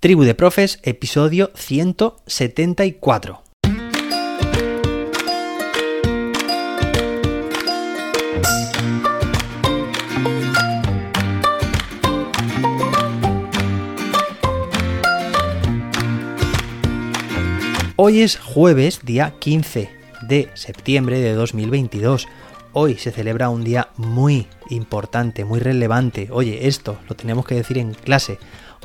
Tribu de Profes, episodio 174. Hoy es jueves, día 15 de septiembre de 2022. Hoy se celebra un día muy importante, muy relevante. Oye, esto lo tenemos que decir en clase.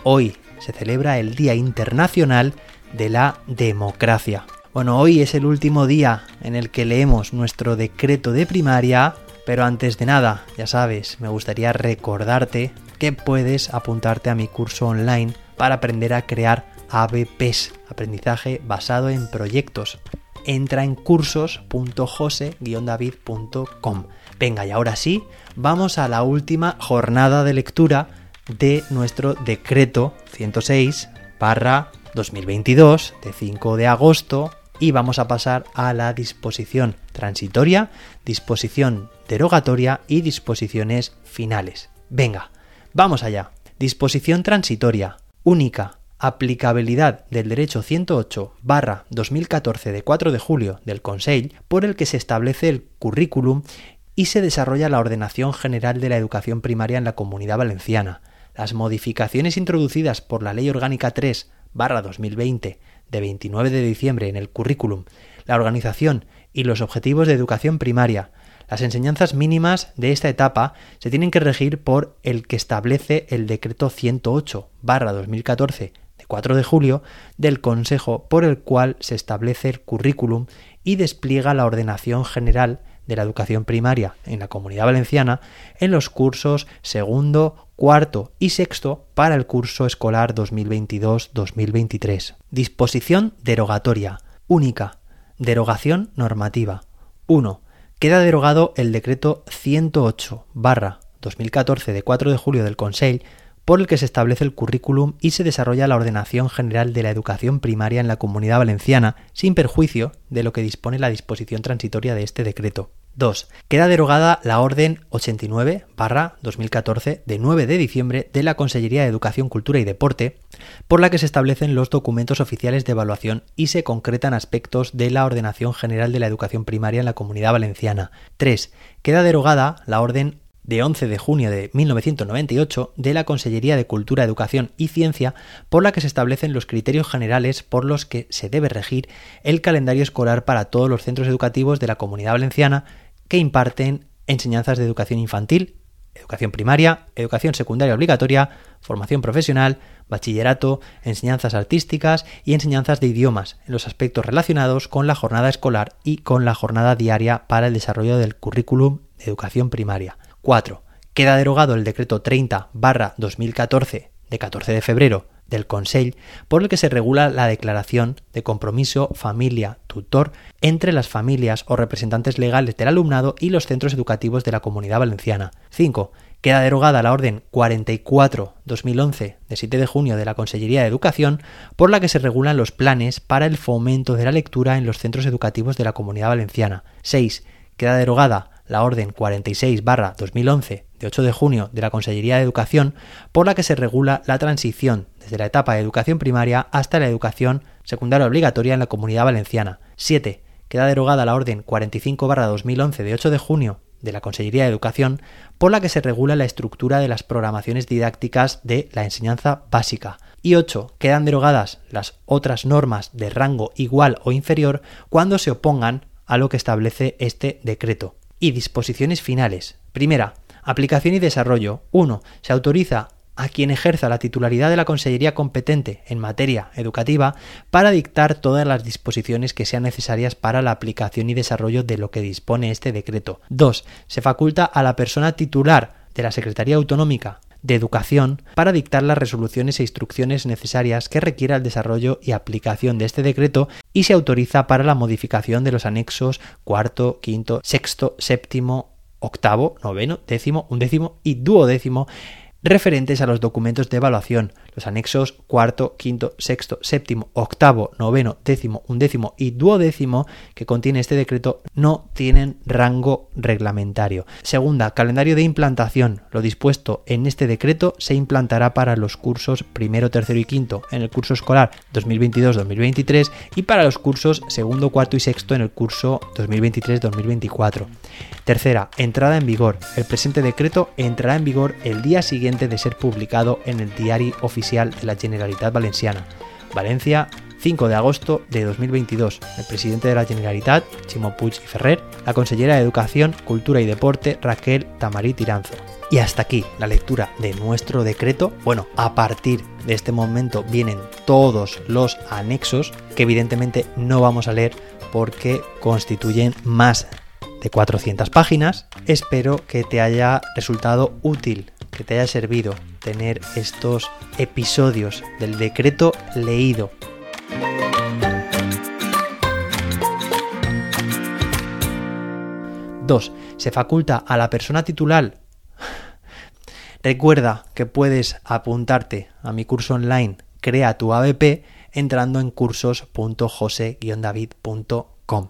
Hoy se celebra el Día Internacional de la Democracia. Bueno, hoy es el último día en el que leemos nuestro decreto de primaria, pero antes de nada, ya sabes, me gustaría recordarte que puedes apuntarte a mi curso online para aprender a crear ABPs, aprendizaje basado en proyectos. Entra en cursos.jose-david.com. Venga, y ahora sí, vamos a la última jornada de lectura de nuestro decreto 106 barra 2022 de 5 de agosto y vamos a pasar a la disposición transitoria, disposición derogatoria y disposiciones finales. Venga, vamos allá. Disposición transitoria, única, aplicabilidad del derecho 108 barra 2014 de 4 de julio del Consejo por el que se establece el currículum y se desarrolla la ordenación general de la educación primaria en la comunidad valenciana las modificaciones introducidas por la Ley Orgánica 3 2020 de 29 de diciembre en el currículum, la organización y los objetivos de educación primaria, las enseñanzas mínimas de esta etapa se tienen que regir por el que establece el decreto 108 2014 de 4 de julio del Consejo por el cual se establece el currículum y despliega la ordenación general de la educación primaria en la comunidad valenciana en los cursos segundo, cuarto y sexto para el curso escolar 2022-2023. Disposición derogatoria. Única. Derogación normativa. 1. Queda derogado el decreto 108 barra 2014 de 4 de julio del Consejo por el que se establece el currículum y se desarrolla la ordenación general de la educación primaria en la comunidad valenciana, sin perjuicio de lo que dispone la disposición transitoria de este decreto. 2. Queda derogada la Orden 89-2014 de 9 de diciembre de la Consellería de Educación, Cultura y Deporte, por la que se establecen los documentos oficiales de evaluación y se concretan aspectos de la ordenación general de la educación primaria en la Comunidad Valenciana. 3. Queda derogada la Orden de 11 de junio de 1998 de la Consellería de Cultura, Educación y Ciencia, por la que se establecen los criterios generales por los que se debe regir el calendario escolar para todos los centros educativos de la Comunidad Valenciana que imparten enseñanzas de educación infantil, educación primaria, educación secundaria obligatoria, formación profesional, bachillerato, enseñanzas artísticas y enseñanzas de idiomas, en los aspectos relacionados con la jornada escolar y con la jornada diaria para el desarrollo del currículum de educación primaria. 4. Queda derogado el decreto 30 2014 de 14 de febrero del Consell por el que se regula la declaración de compromiso familia-tutor entre las familias o representantes legales del alumnado y los centros educativos de la comunidad valenciana. 5. Queda derogada la Orden 44-2011 de 7 de junio de la Consellería de Educación por la que se regulan los planes para el fomento de la lectura en los centros educativos de la comunidad valenciana. 6. Queda derogada la Orden 46-2011 de 8 de junio de la Consellería de Educación, por la que se regula la transición desde la etapa de educación primaria hasta la educación secundaria obligatoria en la Comunidad Valenciana. 7. Queda derogada la Orden 45-2011 de 8 de junio de la Consellería de Educación, por la que se regula la estructura de las programaciones didácticas de la enseñanza básica. Y 8. Quedan derogadas las otras normas de rango igual o inferior cuando se opongan a lo que establece este decreto. Y disposiciones finales. Primera, Aplicación y desarrollo. 1. Se autoriza a quien ejerza la titularidad de la Consellería competente en materia educativa para dictar todas las disposiciones que sean necesarias para la aplicación y desarrollo de lo que dispone este decreto. 2. Se faculta a la persona titular de la Secretaría Autonómica de Educación para dictar las resoluciones e instrucciones necesarias que requiera el desarrollo y aplicación de este decreto y se autoriza para la modificación de los anexos cuarto, quinto, sexto, séptimo, octavo, noveno, décimo, undécimo y duodécimo referentes a los documentos de evaluación, los anexos cuarto, quinto, sexto, séptimo, octavo, noveno, décimo, undécimo y duodécimo que contiene este decreto no tienen rango reglamentario. Segunda, calendario de implantación. Lo dispuesto en este decreto se implantará para los cursos primero, tercero y quinto en el curso escolar 2022-2023 y para los cursos segundo, cuarto y sexto en el curso 2023-2024. Tercera, entrada en vigor. El presente decreto entrará en vigor el día siguiente de ser publicado en el Diario Oficial de la Generalitat Valenciana. Valencia, 5 de agosto de 2022. El presidente de la Generalitat, Chimo Puig y Ferrer, la consellera de Educación, Cultura y Deporte, Raquel Tamarí Tiranzo. Y hasta aquí la lectura de nuestro decreto. Bueno, a partir de este momento vienen todos los anexos que evidentemente no vamos a leer porque constituyen más de 400 páginas. Espero que te haya resultado útil, que te haya servido tener estos episodios del decreto leído. Dos, se faculta a la persona titular. Recuerda que puedes apuntarte a mi curso online Crea tu ABP entrando en cursos.jose-david.com.